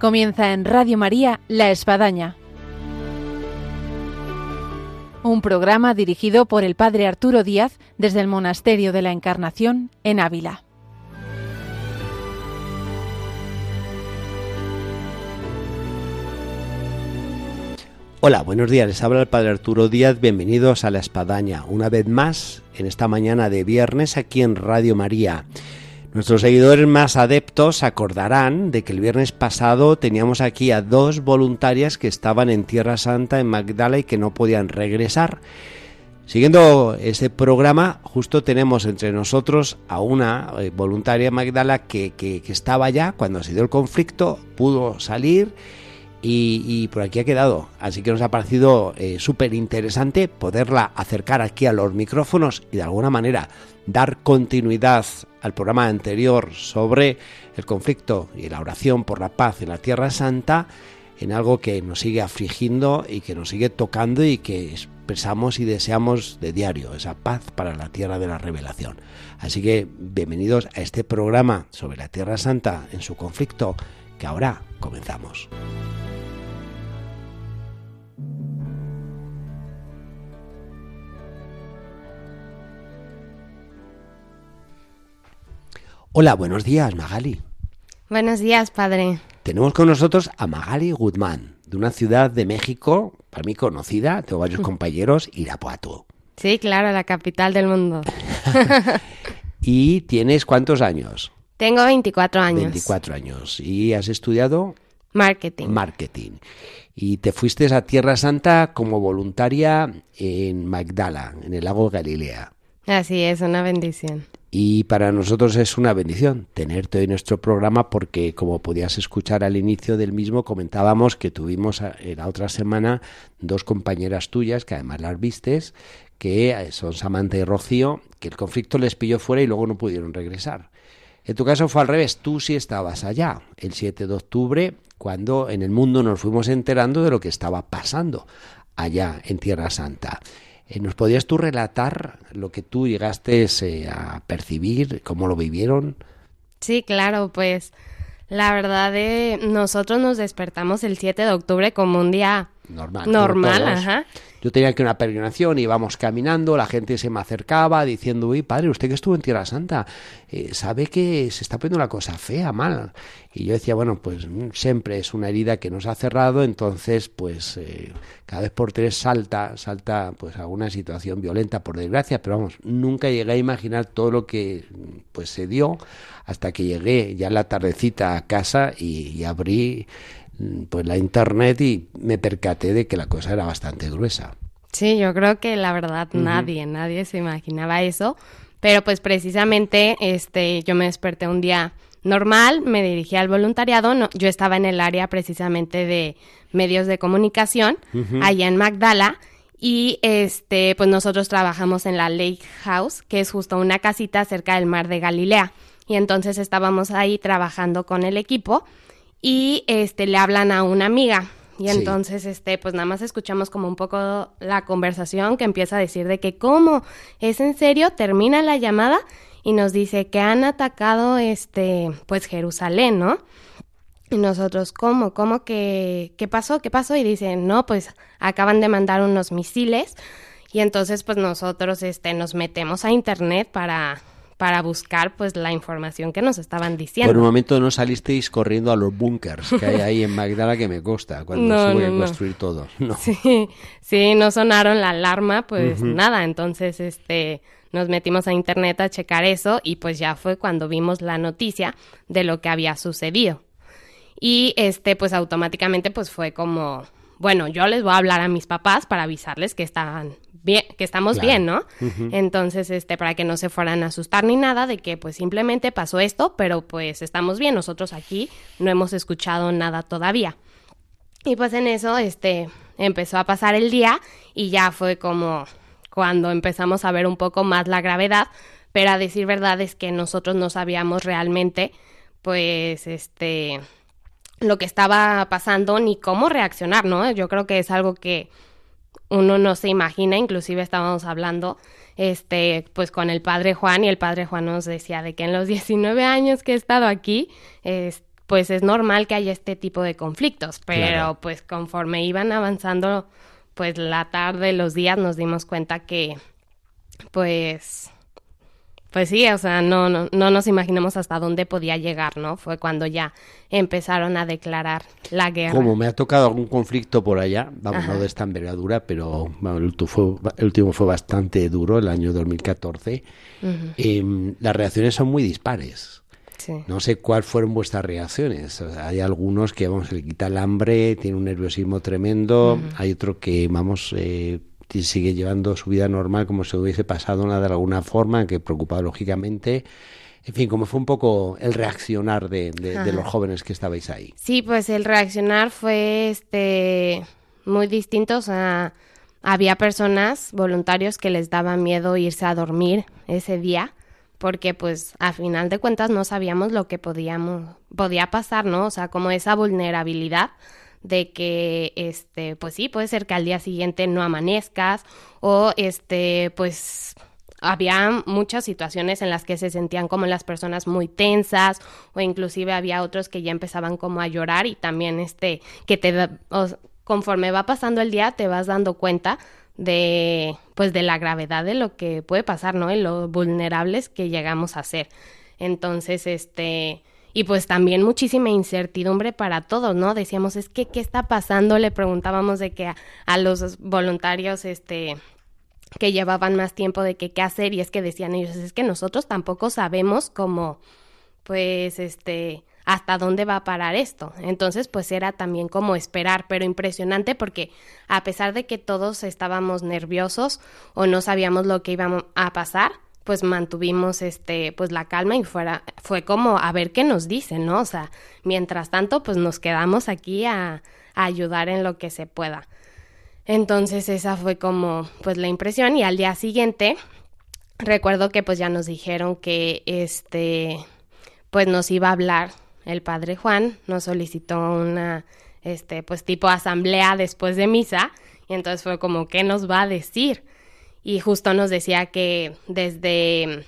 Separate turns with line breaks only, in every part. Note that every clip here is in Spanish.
Comienza en Radio María La Espadaña. Un programa dirigido por el Padre Arturo Díaz desde el Monasterio de la Encarnación en Ávila.
Hola, buenos días. Les habla el Padre Arturo Díaz. Bienvenidos a La Espadaña, una vez más en esta mañana de viernes aquí en Radio María. Nuestros seguidores más adeptos acordarán de que el viernes pasado teníamos aquí a dos voluntarias que estaban en Tierra Santa, en Magdala, y que no podían regresar. Siguiendo ese programa, justo tenemos entre nosotros a una eh, voluntaria Magdala que, que, estaba allá cuando se dio el conflicto, pudo salir y, por aquí ha quedado. Así que nos ha parecido eh, súper interesante poderla acercar aquí a los micrófonos y de alguna manera dar continuidad al programa anterior sobre el conflicto y la oración por la paz en la Tierra Santa en algo que nos sigue afligiendo y que nos sigue tocando y que expresamos y deseamos de diario, esa paz para la Tierra de la Revelación. Así que bienvenidos a este programa sobre la Tierra Santa en su conflicto que ahora comenzamos. Hola, buenos días, Magali.
Buenos días, padre.
Tenemos con nosotros a Magali Guzmán, de una ciudad de México, para mí conocida, tengo varios compañeros, Irapuato.
Sí, claro, la capital del mundo.
¿Y tienes cuántos años?
Tengo 24 años.
24 años. ¿Y has estudiado?
Marketing.
Marketing. Y te fuiste a Tierra Santa como voluntaria en Magdala, en el lago Galilea.
Así es, una bendición.
Y para nosotros es una bendición tenerte hoy en nuestro programa porque como podías escuchar al inicio del mismo comentábamos que tuvimos la otra semana dos compañeras tuyas que además las vistes que eh, son Samantha y Rocío que el conflicto les pilló fuera y luego no pudieron regresar. En tu caso fue al revés, tú sí estabas allá el 7 de octubre cuando en el mundo nos fuimos enterando de lo que estaba pasando allá en Tierra Santa. Eh, ¿Nos podrías tú relatar lo que tú llegaste eh, a percibir, cómo lo vivieron?
Sí, claro, pues la verdad de nosotros nos despertamos el 7 de octubre como un día normal. Normal, ajá.
Yo tenía que una peregrinación, íbamos caminando, la gente se me acercaba diciendo, uy, padre, usted que estuvo en Tierra Santa, eh, sabe que se está poniendo la cosa fea, mal. Y yo decía, bueno, pues mm, siempre es una herida que nos ha cerrado, entonces, pues eh, cada vez por tres salta, salta pues a una situación violenta, por desgracia, pero vamos, nunca llegué a imaginar todo lo que pues se dio hasta que llegué ya en la tardecita a casa y abrí pues la internet y me percaté de que la cosa era bastante gruesa.
Sí, yo creo que la verdad nadie, nadie se imaginaba eso, pero pues precisamente este yo me desperté un día normal, me dirigí al voluntariado, no, yo estaba en el área precisamente de medios de comunicación allá en Magdala y este pues nosotros trabajamos en la Lake House, que es justo una casita cerca del mar de Galilea. Y entonces estábamos ahí trabajando con el equipo y este le hablan a una amiga y entonces este pues nada más escuchamos como un poco la conversación que empieza a decir de que cómo es en serio termina la llamada y nos dice que han atacado este pues Jerusalén, ¿no? Y nosotros, ¿cómo? ¿Cómo que qué pasó? ¿Qué pasó? Y dicen, "No, pues acaban de mandar unos misiles." Y entonces pues nosotros este nos metemos a internet para para buscar pues la información que nos estaban diciendo.
Por un momento no salisteis corriendo a los búnkers que hay ahí en Magdala que me consta cuando se voy a construir todo. No.
Sí, sí, no sonaron la alarma, pues nada, entonces este nos metimos a internet a checar eso y pues ya fue cuando vimos la noticia de lo que había sucedido. Y este pues automáticamente pues fue como bueno, yo les voy a hablar a mis papás para avisarles que estaban bien, que estamos bien, ¿no? Entonces, este, para que no se fueran a asustar ni nada de que pues simplemente pasó esto, pero pues estamos bien, nosotros aquí no hemos escuchado nada todavía. Y pues en eso, este, empezó a pasar el día y ya fue como cuando empezamos a ver un poco más la gravedad, pero a decir verdad es que nosotros no sabíamos realmente, pues, este, lo que estaba pasando ni cómo reaccionar, ¿no? Yo creo que es algo que uno no se imagina, inclusive estábamos hablando este pues con el padre Juan y el padre Juan nos decía de que en los 19 años que he estado aquí pues es normal que haya este tipo de conflictos, pero pues conforme iban avanzando pues la tarde, los días nos dimos cuenta que pues pues sí, o sea, no, no, no nos imaginamos hasta dónde podía llegar, ¿no? Fue cuando ya empezaron a declarar la guerra.
Como me ha tocado algún conflicto por allá, vamos, no de esta envergadura, pero el, último fue, el, último fue, bastante duro, el año 2014, em, las reacciones son muy dispares. No sé cuáles fueron vuestras reacciones. hay algunos que, vamos, se le quita el hambre, tiene un nerviosismo tremendo. Hay otro que, vamos, eh, sigue llevando su vida normal como si hubiese pasado nada de alguna forma, que preocupado lógicamente. En fin, ¿cómo fue un poco el reaccionar de, los jóvenes que estabais ahí?
Sí, pues el reaccionar fue este muy distinto. O sea, había personas, voluntarios, que les daba miedo irse a dormir ese día porque pues a final de cuentas no sabíamos lo que podíamos podía pasar, ¿no? O sea, como esa vulnerabilidad de que este pues sí puede ser que al día siguiente no amanezcas o este pues había muchas situaciones en las que se sentían como las personas muy tensas o inclusive había otros que ya empezaban como a llorar y también este que te conforme va pasando el día te vas dando cuenta de pues de la gravedad de lo que puede pasar, ¿no? Y lo vulnerables que llegamos a ser. Entonces, este, y pues también muchísima incertidumbre para todos, ¿no? Decíamos, es que, ¿qué está pasando? Le preguntábamos de que a, los voluntarios, este, que llevaban más tiempo de que qué hacer y es que decían ellos, es que nosotros tampoco sabemos cómo, pues, este, hasta dónde va a parar esto. Entonces, pues era también como esperar, pero impresionante porque a pesar de que todos estábamos nerviosos o no sabíamos lo que iba a pasar, pues mantuvimos este pues la calma y fuera fue como a ver qué nos dicen, ¿no? O sea, mientras tanto pues nos quedamos aquí a, ayudar en lo que se pueda. Entonces esa fue como pues la impresión y al día siguiente recuerdo que pues ya nos dijeron que este pues nos iba a hablar el padre Juan, nos solicitó una este pues tipo asamblea después de misa y entonces fue como qué nos va a decir y justo nos decía que desde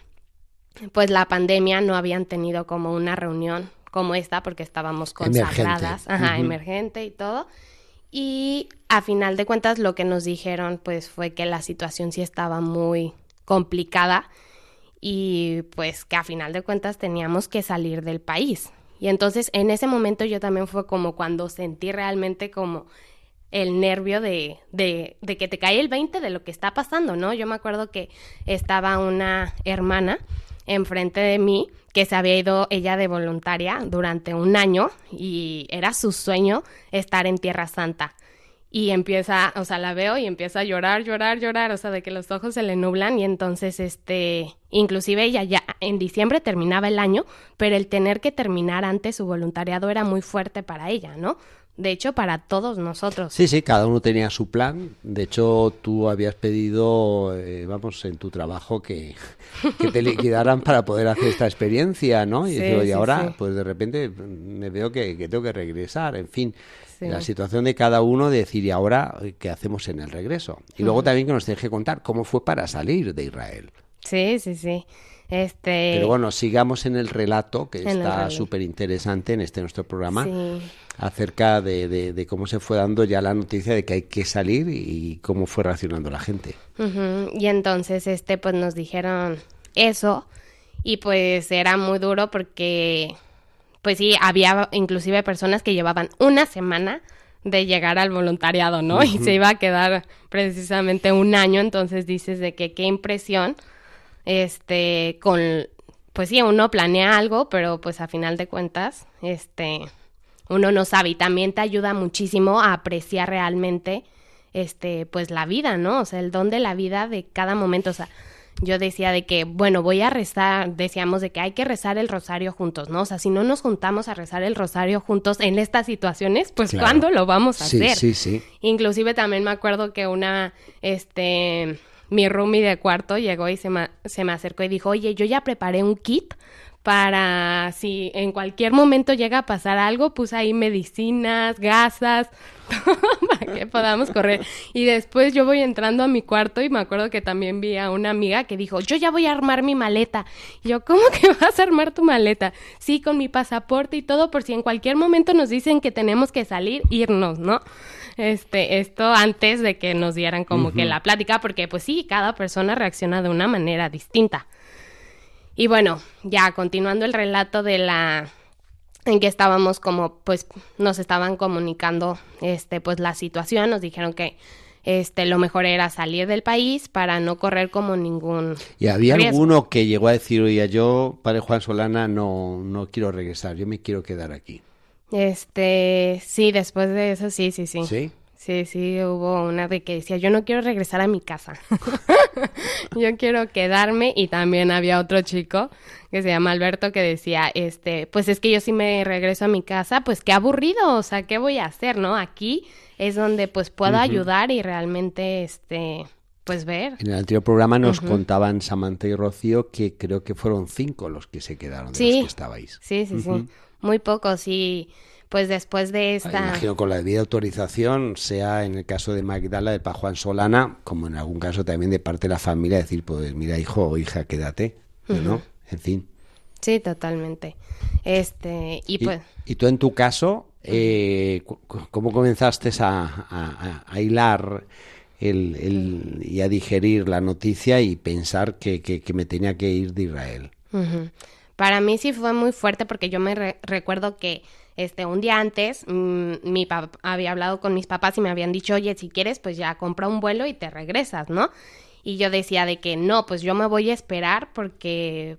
pues la pandemia no habían tenido como una reunión como esta porque estábamos consagradas, emergente. ajá, emergente y todo. Y a final de cuentas lo que nos dijeron pues fue que la situación sí estaba muy complicada y pues que a final de cuentas teníamos que salir del país. Y entonces en ese momento yo también fue como cuando sentí realmente como el nervio de, de, de, que te cae el 20 de lo que está pasando, ¿no? Yo me acuerdo que estaba una hermana enfrente de mí que se había ido ella de voluntaria durante un año y era su sueño estar en Tierra Santa. Y empieza, o sea, la veo y empieza a llorar, llorar, llorar, o sea, de que los ojos se le nublan y entonces, este, inclusive ella ya en diciembre terminaba el año, pero el tener que terminar antes su voluntariado era muy fuerte para ella, ¿no? De hecho, para todos nosotros.
Sí, sí, cada uno tenía su plan. De hecho, tú habías pedido, eh, vamos, en tu trabajo que, que, te liquidaran para poder hacer esta experiencia, ¿no? Y, y ahora, pues de repente me veo que, tengo que regresar, en fin. La situación de cada uno de decir, ¿y ahora qué hacemos en el regreso? Y luego también que nos deje contar cómo fue para salir de Israel.
Sí, sí, sí. Este...
Pero bueno, sigamos en el relato, que está súper interesante en este nuestro programa, acerca de, cómo se fue dando ya la noticia de que hay que salir y cómo fue reaccionando la gente.
Y entonces, este, pues nos dijeron eso y pues era muy duro porque, pues sí, había inclusive personas que llevaban una semana de llegar al voluntariado, ¿no? Y se iba a quedar precisamente un año, entonces dices de que qué impresión este, con, pues sí, uno planea algo, pero pues a final de cuentas, este, uno no sabe y también te ayuda muchísimo a apreciar realmente, este, pues la vida, ¿no? O sea, el don de la vida de cada momento, o sea, yo decía de que, bueno, voy a rezar, decíamos de que hay que rezar el rosario juntos, ¿no? O sea, si no nos juntamos a rezar el rosario juntos en estas situaciones, pues ¿cuándo lo vamos a hacer?
Sí, sí.
Inclusive también me acuerdo que una, este, mi roomie de cuarto llegó y se me, se me acercó y dijo, oye, yo ya preparé un kit para si en cualquier momento llega a pasar algo, puse ahí medicinas, gasas, para que podamos correr. Y después yo voy entrando a mi cuarto y me acuerdo que también vi a una amiga que dijo, yo ya voy a armar mi maleta. Y yo, ¿cómo que vas a armar tu maleta? Sí, con mi pasaporte y todo, por si en cualquier momento nos dicen que tenemos que salir, irnos, ¿no? Este, esto antes de que nos dieran como que la plática, porque pues sí, cada persona reacciona de una manera distinta. Y bueno, ya continuando el relato de la en que estábamos como pues nos estaban comunicando este pues la situación, nos dijeron que este lo mejor era salir del país para no correr como ningún
Y había alguno que llegó a decir, "Oye, yo, padre Juan Solana, no no quiero regresar, yo me quiero quedar aquí."
Este, sí, después de eso sí, sí, sí.
¿Sí?
Sí, sí, hubo una de que decía, yo no quiero regresar a mi casa, yo quiero quedarme y también había otro chico que se llama Alberto que decía, este, pues es que yo sí me regreso a mi casa, pues qué aburrido, o sea, ¿qué voy a hacer, no? Aquí es donde pues puedo ayudar y realmente, este, pues ver.
En el anterior programa nos contaban Samantha y Rocío que creo que fueron cinco los que se quedaron de
sí,
los que estabais.
Sí, sí, sí, muy pocos y pues después de esta...
Imagino con la debida autorización, sea en el caso de Magdala, de Pa Juan Solana, como en algún caso también de parte de la familia, decir, pues mira, hijo o hija, quédate, ¿no? En fin.
Sí, totalmente. Este, y, pues...
Y tú en tu caso, eh, ¿cómo comenzaste a, a, hilar el, el, y a digerir la noticia y pensar que, que, me tenía que ir de Israel?
Para mí sí fue muy fuerte porque yo me recuerdo que este, un día antes, mm, mi papá había hablado con mis papás y me habían dicho, oye, si quieres, pues ya compra un vuelo y te regresas, ¿no? Y yo decía de que no, pues yo me voy a esperar porque,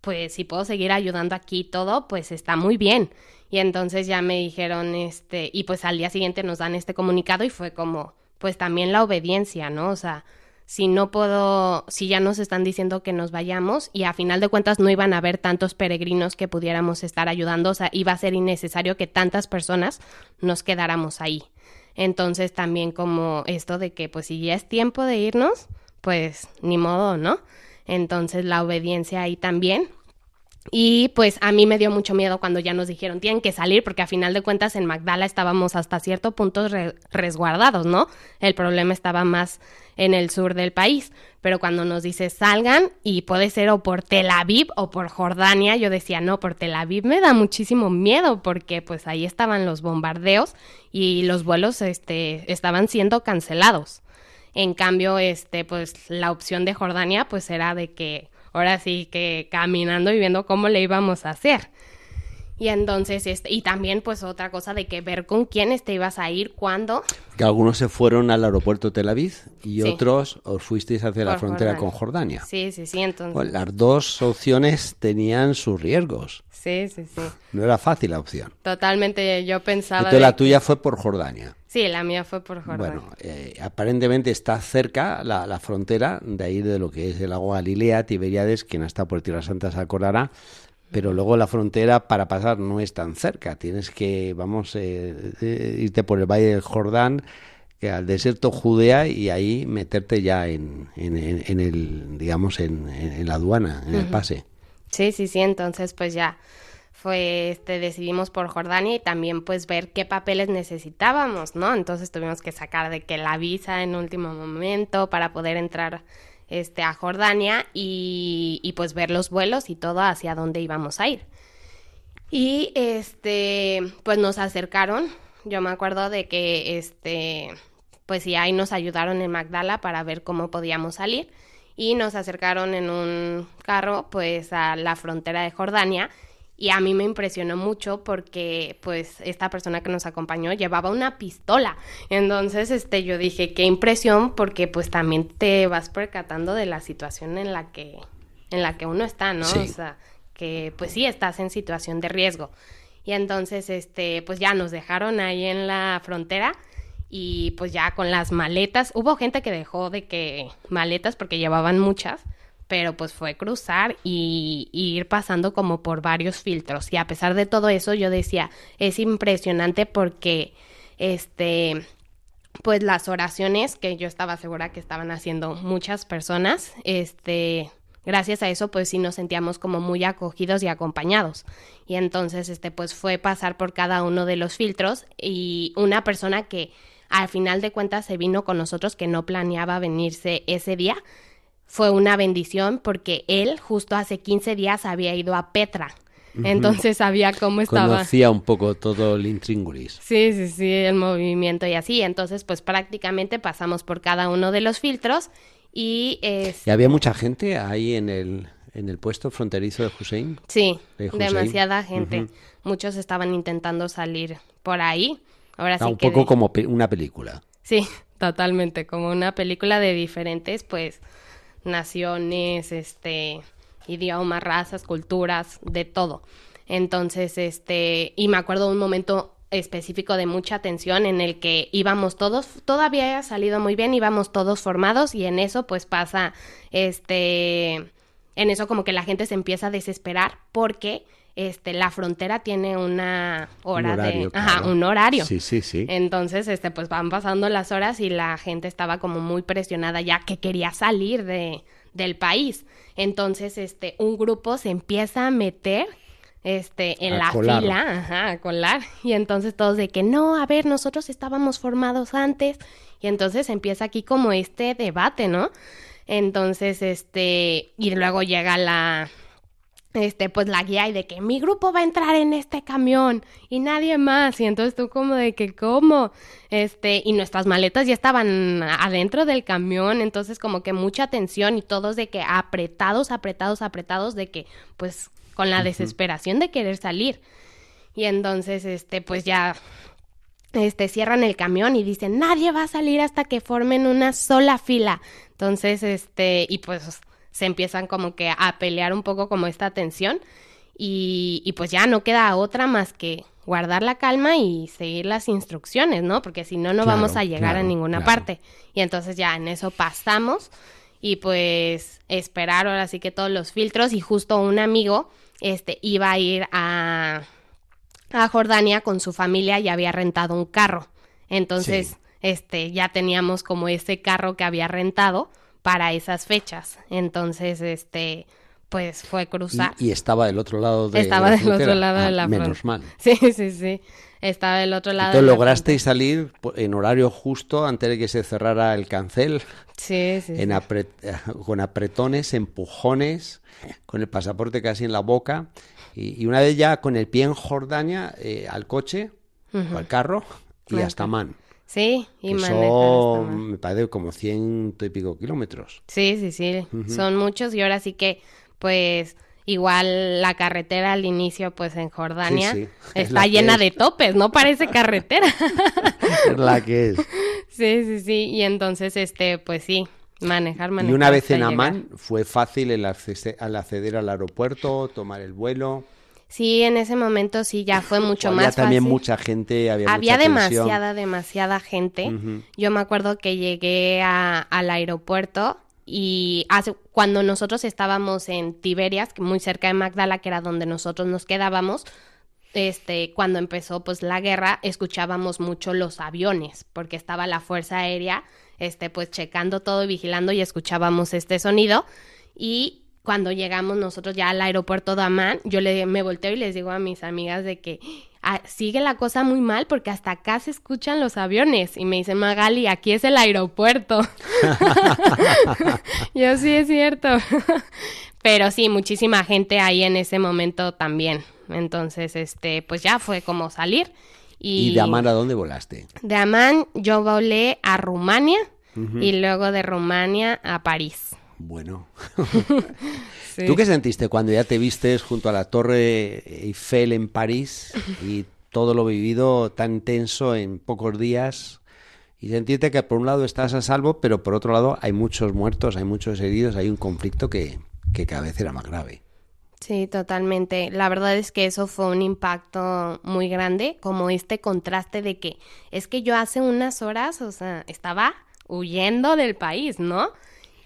pues si puedo seguir ayudando aquí todo, pues está muy bien. Y entonces ya me dijeron, este, y pues al día siguiente nos dan este comunicado y fue como, pues también la obediencia, ¿no? O sea, si no puedo, si ya nos están diciendo que nos vayamos y a final de cuentas no iban a haber tantos peregrinos que pudiéramos estar ayudando, o sea, iba a ser innecesario que tantas personas nos quedáramos ahí. Entonces también como esto de que pues si ya es tiempo de irnos, pues ni modo, ¿no? Entonces la obediencia ahí también, y pues a mí me dio mucho miedo cuando ya nos dijeron tienen que salir porque a final de cuentas en Magdala estábamos hasta cierto punto resguardados, ¿no? El problema estaba más en el sur del país, pero cuando nos dice salgan y puede ser o por Tel Aviv o por Jordania, yo decía no, por Tel Aviv me da muchísimo miedo porque pues ahí estaban los bombardeos y los vuelos este, estaban siendo cancelados. En cambio, este, pues la opción de Jordania pues era de que ahora sí que caminando y viendo cómo le íbamos a hacer. Y entonces, este, y también pues otra cosa de que ver con quiénes te ibas a ir, cuándo.
Que algunos se fueron al aeropuerto Tel Aviv y otros os fuisteis hacia la frontera con Jordania.
Sí, sí, sí, entonces.
las dos opciones tenían sus riesgos.
Sí, sí, sí.
No era fácil la opción.
Totalmente, yo pensaba...
Entonces la tuya fue por Jordania.
Sí, la mía fue por Jordania.
Bueno, eh, aparentemente está cerca la, la, frontera, de ahí de lo que es el lago Galilea, Tiberíades, quien está por Tierra Santa se acordará, pero luego la frontera para pasar no es tan cerca, tienes que, vamos, eh, eh, irte por el Valle del Jordán, que al desierto Judea y ahí meterte ya en, en, en, el, digamos, en, la aduana, en el pase.
Sí, sí, sí, entonces pues ya fue, este, decidimos por Jordania y también pues ver qué papeles necesitábamos, ¿no? Entonces tuvimos que sacar de que la visa en último momento para poder entrar este, a Jordania y, y pues ver los vuelos y todo hacia dónde íbamos a ir. Y este, pues nos acercaron, yo me acuerdo de que este, pues sí, ahí nos ayudaron en Magdala para ver cómo podíamos salir. Y nos acercaron en un carro pues a la frontera de Jordania y a mí me impresionó mucho porque pues esta persona que nos acompañó llevaba una pistola. Entonces, este yo dije, qué impresión porque pues también te vas percatando de la situación en la que en la que uno está, ¿no? O sea, que pues sí estás en situación de riesgo. Y entonces este pues ya nos dejaron ahí en la frontera y pues ya con las maletas, hubo gente que dejó de que maletas porque llevaban muchas, pero pues fue cruzar y, ir pasando como por varios filtros. Y a pesar de todo eso, yo decía, es impresionante porque, este, pues las oraciones que yo estaba segura que estaban haciendo muchas personas, este, gracias a eso pues sí nos sentíamos como muy acogidos y acompañados. Y entonces este pues fue pasar por cada uno de los filtros y una persona que al final de cuentas se vino con nosotros que no planeaba venirse ese día. Fue una bendición porque él justo hace 15 días había ido a Petra. Entonces sabía cómo estaba.
Conocía un poco todo el intríngulis.
Sí, sí, sí, el movimiento y así. Entonces, pues prácticamente pasamos por cada uno de los filtros y... Es...
¿Y había mucha gente ahí en el, en el puesto fronterizo de Hussein?
Sí, demasiada gente. Muchos estaban intentando salir por ahí. Ahora sí
un poco como una película.
Sí, totalmente, como una película de diferentes, pues, naciones, este, idiomas, razas, culturas, de todo. Entonces, este, y me acuerdo un momento específico de mucha tensión en el que íbamos todos, todavía había salido muy bien, íbamos todos formados y en eso pues pasa, este, en eso como que la gente se empieza a desesperar porque este, la frontera tiene una hora de, ajá, un horario.
Sí, sí, sí.
Entonces, este, pues van pasando las horas y la gente estaba como muy presionada ya que quería salir de, del país. Entonces, este, un grupo se empieza a meter este, en la fila, ajá, a colar. Y entonces todos de que no, a ver, nosotros estábamos formados antes. Y entonces empieza aquí como este debate, ¿no? Entonces, este, y luego llega la, este, pues la guía y de que mi grupo va a entrar en este camión y nadie más. Y entonces tú como de que, ¿cómo? Este, y nuestras maletas ya estaban adentro del camión, entonces como que mucha tensión y todos de que apretados, apretados, apretados, de que, pues, con la desesperación de querer salir. Y entonces, este, pues ya, este, cierran el camión y dicen, nadie va a salir hasta que formen una sola fila. Entonces, este, y pues se empiezan como que a pelear un poco como esta tensión y, y pues ya no queda otra más que guardar la calma y seguir las instrucciones, ¿no? Porque si no, no vamos a llegar a ninguna parte. Y entonces ya en eso pasamos y pues esperar ahora sí que todos los filtros y justo un amigo este iba a ir a, a Jordania con su familia y había rentado un carro. Entonces, este ya teníamos como ese carro que había rentado para esas fechas. Entonces, este, pues fue cruzar.
Y, estaba del otro lado de
Estaba del otro lado de
ah,
la
Menos mal.
Sí, sí, sí. Estaba del otro lado.
Entonces lograsteis salir en horario justo antes de que se cerrara el cancel.
Sí, sí.
En con apretones, empujones, con el pasaporte casi en la boca. Y, una vez ya con el pie en Jordania, eh, al coche, o al carro, y hasta Man.
Sí, y
son, me parece, como ciento y pico kilómetros.
Sí, sí, sí, son muchos y ahora sí que, pues, igual la carretera al inicio, pues, en Jordania está llena de topes, no parece carretera.
es la que es.
Sí, sí, sí, y entonces, este, pues sí, manejar, manejar.
Y una vez en Amán, ¿fue fácil el al acceder al aeropuerto, tomar el vuelo?
Sí, en ese momento sí ya fue mucho había más
también mucha gente, había,
había demasiada, demasiada gente. Yo me acuerdo que llegué al aeropuerto y hace, cuando nosotros estábamos en Tiberias, muy cerca de Magdala, que era donde nosotros nos quedábamos, este, cuando empezó pues la guerra, escuchábamos mucho los aviones, porque estaba la Fuerza Aérea, este, pues checando todo y vigilando y escuchábamos este sonido. Y cuando llegamos nosotros ya al aeropuerto de Amán, yo le, me volteo y les digo a mis amigas de que ah, sigue la cosa muy mal porque hasta acá se escuchan los aviones. Y me dicen, Magali, aquí es el aeropuerto. yo sí es cierto. Pero sí, muchísima gente ahí en ese momento también. Entonces, este, pues ya fue como salir.
¿Y, de Amán a dónde volaste?
De Amán yo volé a Rumania y luego de Rumania a París.
Bueno. ¿Tú qué sentiste cuando ya te vistes junto a la Torre Eiffel en París y todo lo vivido tan tenso en pocos días? Y sentirte que por un lado estás a salvo, pero por otro lado hay muchos muertos, hay muchos heridos, hay un conflicto que, que cada vez era más grave.
Sí, totalmente. La verdad es que eso fue un impacto muy grande, como este contraste de que es que yo hace unas horas, o sea, estaba huyendo del país, ¿no?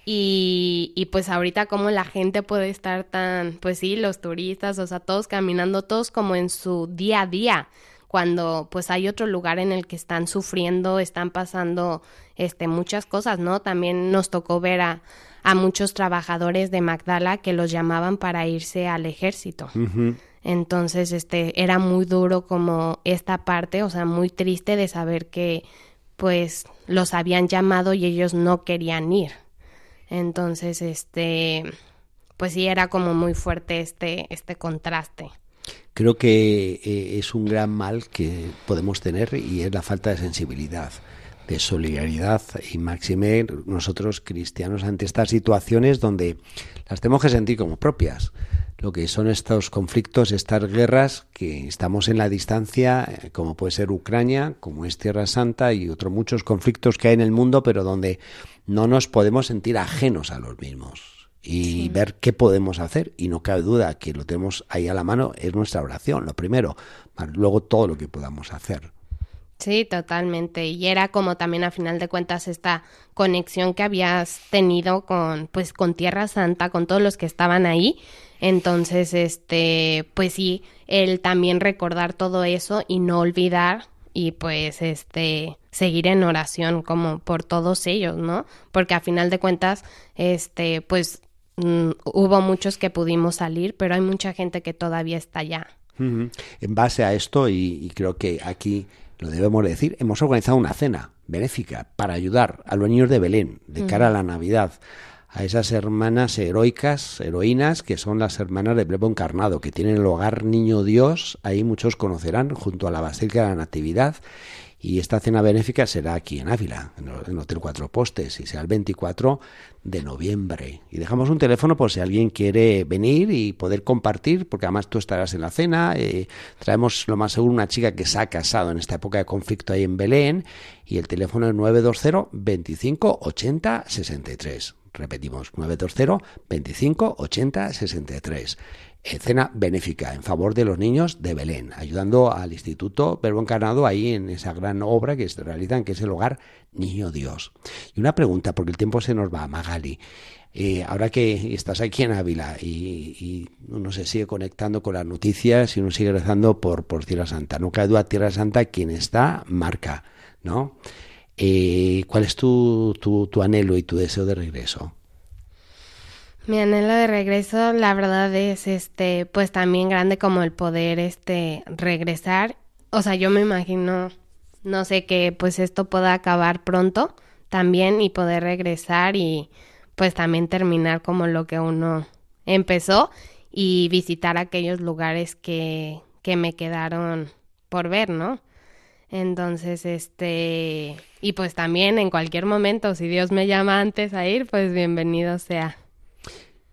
Y, y, pues ahorita como la gente puede estar tan, pues sí, los turistas, o sea, todos caminando, todos como en su día a día. cuando pues hay otro lugar en el que están sufriendo, están pasando este muchas cosas, ¿no? También nos tocó ver a, a muchos trabajadores de Magdala que los llamaban para irse al ejército. Entonces, este, era muy duro como esta parte, o sea, muy triste de saber que pues los habían llamado y ellos no querían ir. Entonces, este, pues sí era como muy fuerte este, este contraste.
Creo que eh, es un gran mal que podemos tener y es la falta de sensibilidad, de solidaridad y máxime nosotros cristianos ante estas situaciones donde las tenemos que sentir como propias lo que son estos conflictos, estas guerras que estamos en la distancia, eh, como puede ser Ucrania, como es Tierra Santa y otros muchos conflictos que hay en el mundo, pero donde no nos podemos sentir ajenos a los mismos y ver qué podemos hacer. Y no cabe duda que lo tenemos ahí a la mano, es nuestra oración, lo primero, luego todo lo que podamos hacer.
Sí, totalmente. Y era como también a final de cuentas esta conexión que habías tenido con, pues, con Tierra Santa, con todos los que estaban ahí. Entonces, este, pues sí, el también recordar todo eso y no olvidar y pues este seguir en oración como por todos ellos, ¿no? Porque a final de cuentas, este, pues mm, hubo muchos que pudimos salir, pero hay mucha gente que todavía está allá.
En base a esto, y, creo que aquí lo debemos decir, hemos organizado una cena benéfica para ayudar a los niños de Belén de cara a la Navidad a esas hermanas heroicas, heroínas, que son las hermanas de Brevo Encarnado, que tienen el hogar Niño Dios, ahí muchos conocerán, junto a la Basílica de la Natividad. Y esta cena benéfica será aquí en Ávila, en el Hotel Cuatro Postes, y será el 24 de noviembre. Y dejamos un teléfono por si alguien quiere venir y poder compartir, porque además tú estarás en la cena. Eh, traemos lo más seguro una chica que se ha casado en esta época de conflicto ahí en Belén, y el teléfono es 920 25 80 63. Repetimos, 920 25 80 63. Cena benéfica en favor de los niños de Belén, ayudando al Instituto Verbo Encarnado ahí en esa gran obra que se realizan, que es el hogar Niño Dios. Y una pregunta, porque el tiempo se nos va, Magali. Eh, ahora que estás aquí en Ávila y, uno se sigue conectando con las noticias y uno sigue rezando por, por Tierra Santa, no cae duda, Tierra Santa, quien está, marca, ¿no? Eh, ¿Cuál es tu, tu, anhelo y tu deseo de regreso?
Mi anhelo de regreso, la verdad es, este, pues también grande como el poder, este, regresar. O sea, yo me imagino, no sé, que pues esto pueda acabar pronto también y poder regresar y pues también terminar como lo que uno empezó y visitar aquellos lugares que, que me quedaron por ver, ¿no? Entonces, este, y pues también en cualquier momento, si Dios me llama antes a ir, pues bienvenido sea.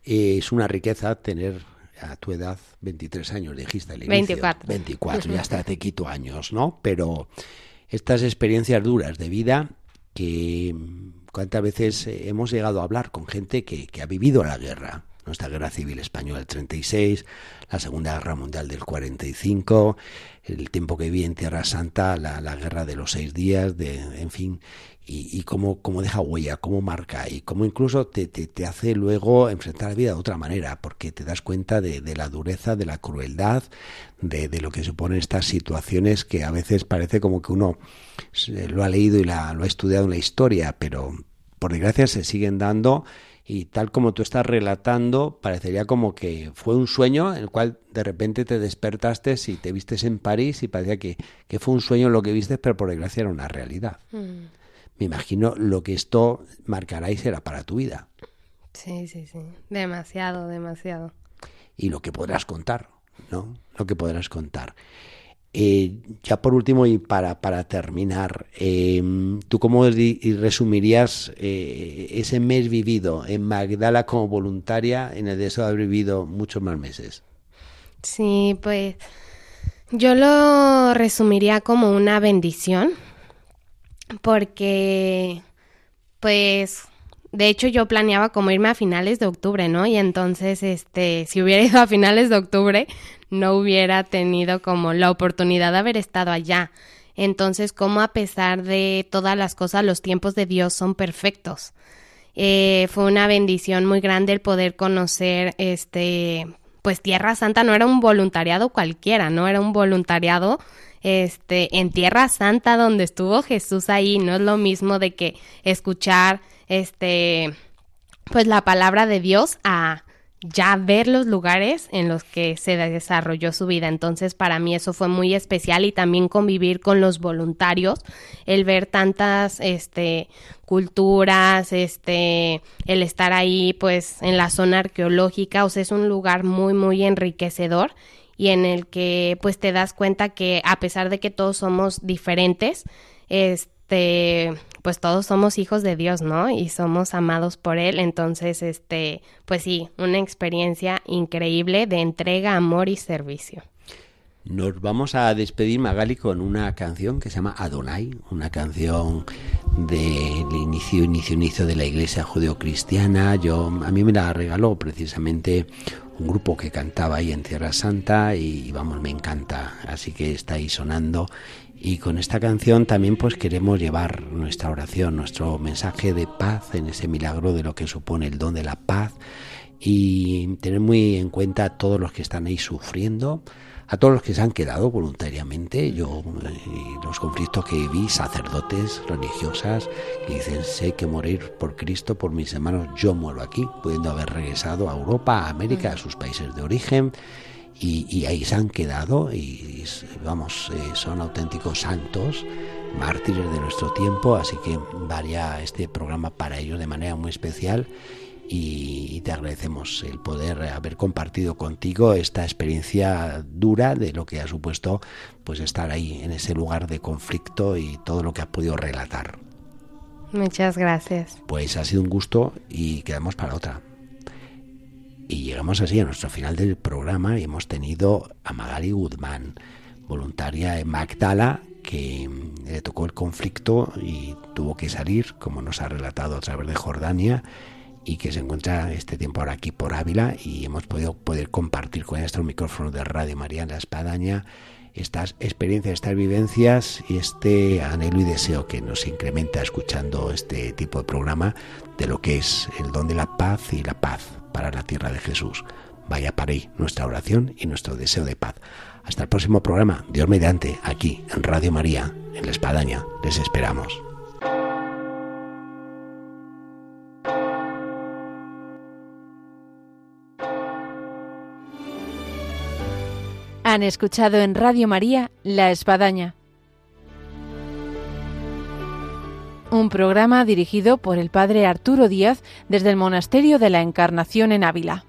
Es una riqueza tener a tu edad 23 años, dijiste al inicio.
24.
24, ya hasta te quito años, ¿no? Pero estas experiencias duras de vida que cuántas veces hemos llegado a hablar con gente que, que ha vivido la guerra, nuestra guerra civil española del 36, la Segunda Guerra Mundial del 45, el tiempo que vi en Tierra Santa, la, guerra de los seis días, de, en fin, y, y cómo, cómo, deja huella, cómo marca, y cómo incluso te, te, hace luego enfrentar la vida de otra manera, porque te das cuenta de, de la dureza, de la crueldad, de, de, lo que suponen estas situaciones que a veces parece como que uno lo ha leído y la, lo ha estudiado en la historia, pero por desgracia se siguen dando y tal como tú estás relatando, parecería como que fue un sueño en el cual de repente te despertaste y te vistes en París y parecía que, que fue un sueño lo que viste, pero por desgracia era una realidad. Mm. Me imagino lo que esto marcará y será para tu vida.
Sí, sí, sí. Demasiado, demasiado.
Y lo que podrás contar, ¿no? Lo que podrás contar. Eh, ya por último y para, para terminar, em, ¿tú cómo resumirías eh, ese mes vivido en Magdala como voluntaria en el deseo de haber vivido muchos más meses?
Sí, pues yo lo resumiría como una bendición porque pues de hecho yo planeaba como irme a finales de octubre, ¿no? Y entonces este si hubiera ido a finales de octubre no hubiera tenido como la oportunidad de haber estado allá. Entonces, como a pesar de todas las cosas, los tiempos de Dios son perfectos. Eh, fue una bendición muy grande el poder conocer este pues Tierra Santa no era un voluntariado cualquiera, no era un voluntariado este, en Tierra Santa, donde estuvo Jesús ahí. No es lo mismo de que escuchar, este, pues la palabra de Dios a ya ver los lugares en los que se desarrolló su vida. Entonces, para mí eso fue muy especial y también convivir con los voluntarios, el ver tantas este culturas, este el estar ahí pues en la zona arqueológica, o sea, es un lugar muy muy enriquecedor y en el que pues te das cuenta que a pesar de que todos somos diferentes, este pues todos somos hijos de Dios, ¿no? Y somos amados por Él. Entonces, este, pues sí, una experiencia increíble de entrega, amor y servicio.
Nos vamos a despedir, Magali, con una canción que se llama Adonai, una canción del inicio, inicio, inicio de la iglesia judeocristiana. Yo, a mí me la regaló precisamente un grupo que cantaba ahí en Tierra Santa y vamos, me encanta. Así que está ahí sonando y con esta canción también pues queremos llevar nuestra oración, nuestro mensaje de paz en ese milagro de lo que supone el don de la paz. Y tener muy en cuenta a todos los que están ahí sufriendo, a todos los que se han quedado voluntariamente, yo eh, los conflictos que vi, sacerdotes, religiosas, que dicen sé que morir por Cristo, por mis hermanos, yo muero aquí, pudiendo haber regresado a Europa, a América, a sus países de origen y, ahí se han quedado y, vamos, eh, son auténticos santos, mártires de nuestro tiempo, así que varía este programa para ellos de manera muy especial y, te agradecemos el poder haber compartido contigo esta experiencia dura de lo que ha supuesto pues estar ahí en ese lugar de conflicto y todo lo que has podido relatar.
Muchas gracias.
Pues ha sido un gusto y quedamos para otra. Y llegamos así a nuestro final del programa y hemos tenido a Magali Guzmán, voluntaria en Magdala, que le tocó el conflicto y tuvo que salir, como nos ha relatado a través de Jordania, y que se encuentra este tiempo ahora aquí por Ávila y hemos podido poder compartir con nuestro micrófono de Radio María en la Espadaña estas experiencias, estas vivencias y este anhelo y deseo que nos incrementa escuchando este tipo de programa de lo que es el don de la paz y la paz para la tierra de Jesús. Vaya para ahí nuestra oración y nuestro deseo de paz. Hasta el próximo programa, Dios mediante, aquí en Radio María, en la Espadaña. Les esperamos.
Han escuchado en Radio María La Espadaña un programa dirigido por el padre Arturo Díaz desde el Monasterio de la Encarnación en Ávila.